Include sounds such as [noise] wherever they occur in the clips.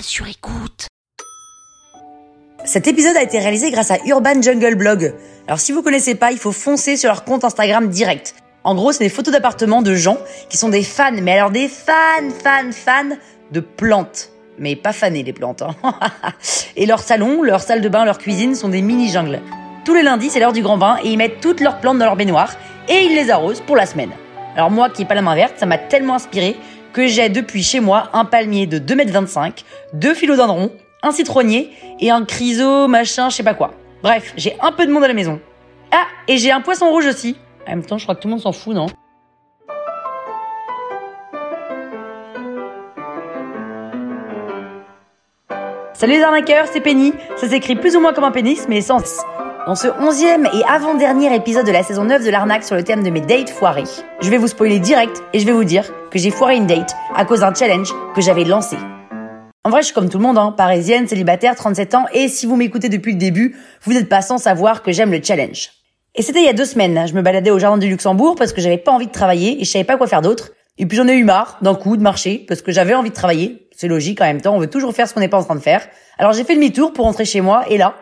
sur écoute. Cet épisode a été réalisé grâce à Urban Jungle Blog. Alors si vous connaissez pas, il faut foncer sur leur compte Instagram direct. En gros, c'est des photos d'appartements de gens qui sont des fans, mais alors des fans, fans, fans de plantes. Mais pas fanés les plantes. Hein. [laughs] et leur salon, leur salle de bain, leur cuisine sont des mini-jungles. Tous les lundis, c'est l'heure du grand bain et ils mettent toutes leurs plantes dans leur baignoire et ils les arrosent pour la semaine. Alors moi qui n'ai pas la main verte, ça m'a tellement inspiré que j'ai depuis chez moi un palmier de 2m25, deux philodendrons, un citronnier et un chryso machin, je sais pas quoi. Bref, j'ai un peu de monde à la maison. Ah, et j'ai un poisson rouge aussi. En même temps, je crois que tout le monde s'en fout, non? Salut les arnaqueurs, c'est Penny. Ça s'écrit plus ou moins comme un pénis, mais sans... Dans ce onzième et avant-dernier épisode de la saison 9 de l'arnaque sur le thème de mes dates foirées, je vais vous spoiler direct et je vais vous dire que j'ai foiré une date à cause d'un challenge que j'avais lancé. En vrai, je suis comme tout le monde, hein, parisienne, célibataire, 37 ans, et si vous m'écoutez depuis le début, vous n'êtes pas sans savoir que j'aime le challenge. Et c'était il y a deux semaines, je me baladais au jardin du Luxembourg parce que j'avais pas envie de travailler et je savais pas quoi faire d'autre. Et puis j'en ai eu marre d'un coup de marcher parce que j'avais envie de travailler. C'est logique en même temps, on veut toujours faire ce qu'on n'est pas en train de faire. Alors j'ai fait demi-tour pour rentrer chez moi et là,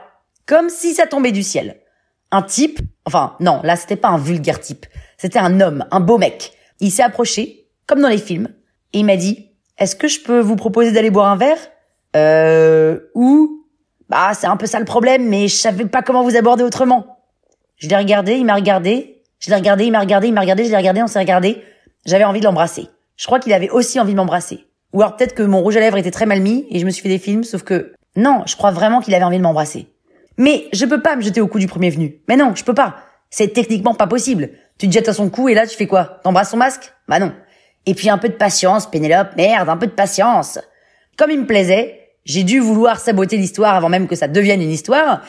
comme si ça tombait du ciel. Un type, enfin non, là c'était pas un vulgaire type, c'était un homme, un beau mec. Il s'est approché, comme dans les films, et il m'a dit "Est-ce que je peux vous proposer d'aller boire un verre? Euh ou Bah c'est un peu ça le problème, mais je savais pas comment vous aborder autrement." Je l'ai regardé, il m'a regardé, je l'ai regardé, il m'a regardé, il m'a regardé, je l'ai regardé, on s'est regardé. J'avais envie de l'embrasser. Je crois qu'il avait aussi envie de m'embrasser. Ou alors peut-être que mon rouge à lèvres était très mal mis et je me suis fait des films, sauf que non, je crois vraiment qu'il avait envie de m'embrasser. Mais je peux pas me jeter au cou du premier venu. Mais non, je peux pas. C'est techniquement pas possible. Tu te jettes à son cou et là tu fais quoi? T'embrasses son masque? Bah non. Et puis un peu de patience, Pénélope, merde, un peu de patience. Comme il me plaisait, j'ai dû vouloir saboter l'histoire avant même que ça devienne une histoire,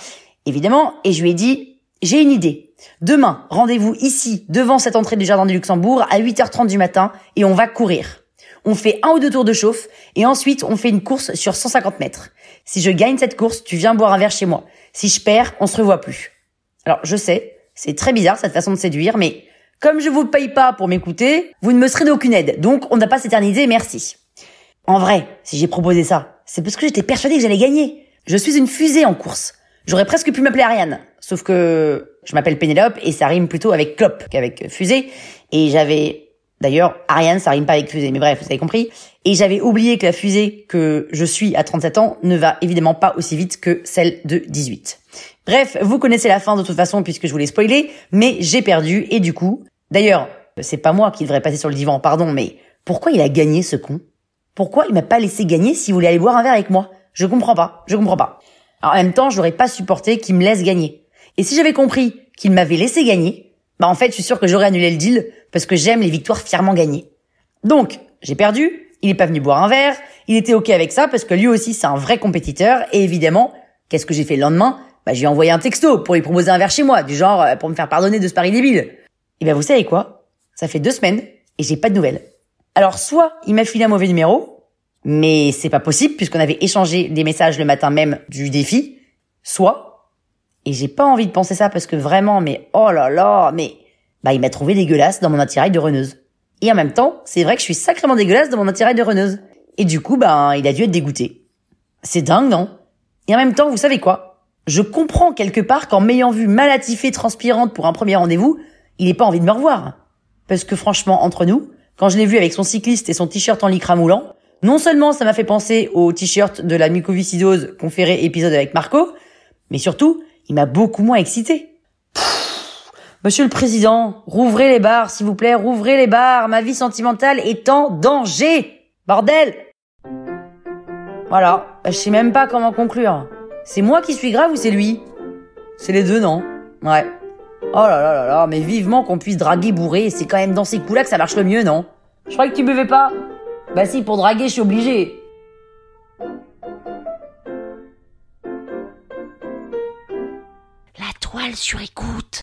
évidemment, et je lui ai dit, j'ai une idée. Demain, rendez-vous ici, devant cette entrée du jardin du Luxembourg, à 8h30 du matin, et on va courir. On fait un ou deux tours de chauffe, et ensuite on fait une course sur 150 mètres. Si je gagne cette course, tu viens boire un verre chez moi. Si je perds, on se revoit plus. Alors, je sais, c'est très bizarre cette façon de séduire, mais comme je vous paye pas pour m'écouter, vous ne me serez d'aucune aide. Donc, on n'a pas s'éterniser, merci. En vrai, si j'ai proposé ça, c'est parce que j'étais persuadée que j'allais gagner. Je suis une fusée en course. J'aurais presque pu m'appeler Ariane. Sauf que je m'appelle Pénélope et ça rime plutôt avec clope qu'avec fusée. Et j'avais, d'ailleurs, Ariane, ça rime pas avec fusée. Mais bref, vous avez compris. Et j'avais oublié que la fusée que je suis à 37 ans ne va évidemment pas aussi vite que celle de 18. Bref, vous connaissez la fin de toute façon puisque je vous l'ai mais j'ai perdu et du coup, d'ailleurs, c'est pas moi qui devrais passer sur le divan, pardon, mais pourquoi il a gagné ce con? Pourquoi il m'a pas laissé gagner s'il voulait aller boire un verre avec moi? Je comprends pas, je comprends pas. Alors en même temps, j'aurais pas supporté qu'il me laisse gagner. Et si j'avais compris qu'il m'avait laissé gagner, bah en fait, je suis sûr que j'aurais annulé le deal parce que j'aime les victoires fièrement gagnées. Donc, j'ai perdu, il est pas venu boire un verre, il était ok avec ça parce que lui aussi c'est un vrai compétiteur et évidemment, qu'est-ce que j'ai fait le lendemain? Bah j'ai envoyé un texto pour lui proposer un verre chez moi, du genre euh, pour me faire pardonner de ce pari débile. Et ben vous savez quoi? Ça fait deux semaines et j'ai pas de nouvelles. Alors soit il m'a filé un mauvais numéro, mais c'est pas possible puisqu'on avait échangé des messages le matin même du défi, soit et j'ai pas envie de penser ça parce que vraiment mais oh là là, mais bah il m'a trouvé dégueulasse dans mon attirail de reneuse. Et en même temps, c'est vrai que je suis sacrément dégueulasse dans mon attirail de reneuse. Et du coup, ben, il a dû être dégoûté. C'est dingue, non? Et en même temps, vous savez quoi? Je comprends quelque part qu'en m'ayant vue malatifée, transpirante pour un premier rendez-vous, il n'ait pas envie de me revoir. Parce que franchement, entre nous, quand je l'ai vu avec son cycliste et son t-shirt en lycra moulant, non seulement ça m'a fait penser au t-shirt de la mucoviscidose qu'on ferait épisode avec Marco, mais surtout, il m'a beaucoup moins excité. Monsieur le Président, rouvrez les bars, s'il vous plaît, rouvrez les bars. Ma vie sentimentale est en danger. Bordel Voilà, je sais même pas comment conclure. C'est moi qui suis grave ou c'est lui? C'est les deux, non? Ouais. Oh là là là là, mais vivement qu'on puisse draguer bourré, c'est quand même dans ces coups-là que ça marche le mieux, non? Je crois que tu buvais pas Bah si, pour draguer, je suis obligé. Sur écoute.